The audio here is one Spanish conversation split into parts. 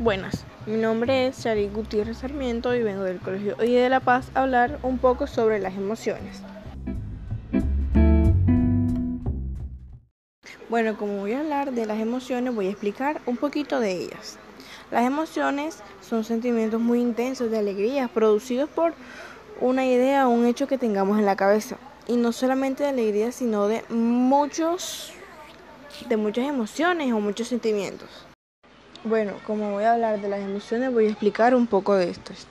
Buenas, mi nombre es Sharik Gutiérrez Sarmiento y vengo del Colegio Hoy de La Paz a hablar un poco sobre las emociones. Bueno, como voy a hablar de las emociones, voy a explicar un poquito de ellas. Las emociones son sentimientos muy intensos de alegría producidos por una idea o un hecho que tengamos en la cabeza. Y no solamente de alegría, sino de muchos de muchas emociones o muchos sentimientos. Bueno, como voy a hablar de las emociones, voy a explicar un poco de estas.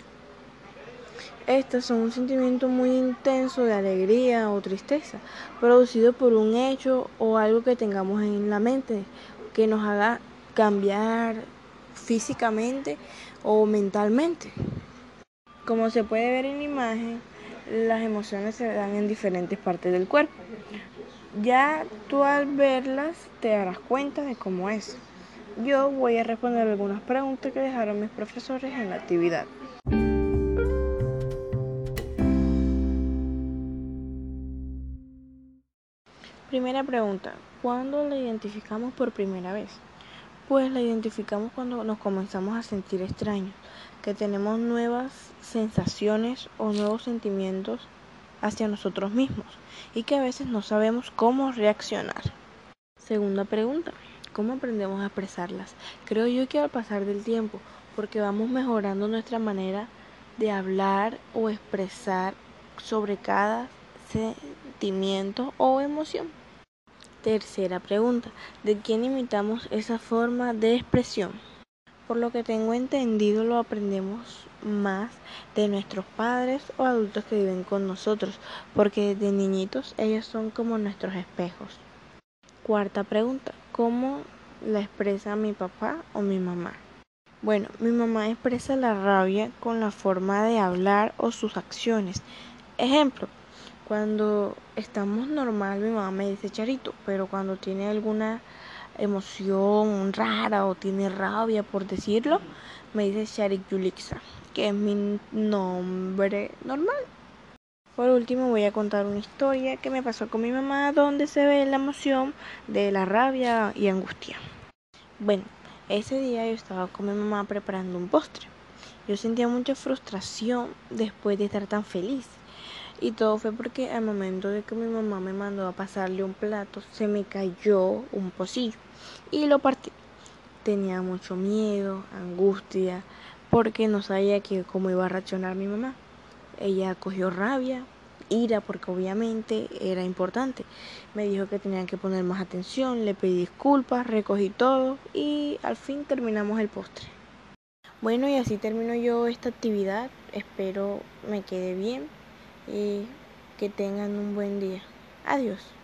Estas son un sentimiento muy intenso de alegría o tristeza, producido por un hecho o algo que tengamos en la mente que nos haga cambiar físicamente o mentalmente. Como se puede ver en la imagen, las emociones se dan en diferentes partes del cuerpo. Ya tú al verlas te darás cuenta de cómo es. Yo voy a responder algunas preguntas que dejaron mis profesores en la actividad. Primera pregunta, ¿cuándo la identificamos por primera vez? Pues la identificamos cuando nos comenzamos a sentir extraños, que tenemos nuevas sensaciones o nuevos sentimientos hacia nosotros mismos y que a veces no sabemos cómo reaccionar. Segunda pregunta, ¿Cómo aprendemos a expresarlas? Creo yo que al pasar del tiempo, porque vamos mejorando nuestra manera de hablar o expresar sobre cada sentimiento o emoción. Tercera pregunta, ¿de quién imitamos esa forma de expresión? Por lo que tengo entendido lo aprendemos más de nuestros padres o adultos que viven con nosotros, porque desde niñitos ellos son como nuestros espejos. Cuarta pregunta, ¿cómo la expresa mi papá o mi mamá? Bueno, mi mamá expresa la rabia con la forma de hablar o sus acciones. Ejemplo, cuando estamos normal mi mamá me dice Charito, pero cuando tiene alguna emoción rara o tiene rabia por decirlo, me dice Charik Yulixa, que es mi nombre normal. Por último voy a contar una historia que me pasó con mi mamá donde se ve la emoción de la rabia y angustia. Bueno, ese día yo estaba con mi mamá preparando un postre. Yo sentía mucha frustración después de estar tan feliz. Y todo fue porque al momento de que mi mamá me mandó a pasarle un plato, se me cayó un pocillo y lo partí. Tenía mucho miedo, angustia, porque no sabía que cómo iba a reaccionar mi mamá. Ella cogió rabia, ira, porque obviamente era importante. Me dijo que tenían que poner más atención, le pedí disculpas, recogí todo y al fin terminamos el postre. Bueno, y así termino yo esta actividad. Espero me quede bien y que tengan un buen día. Adiós.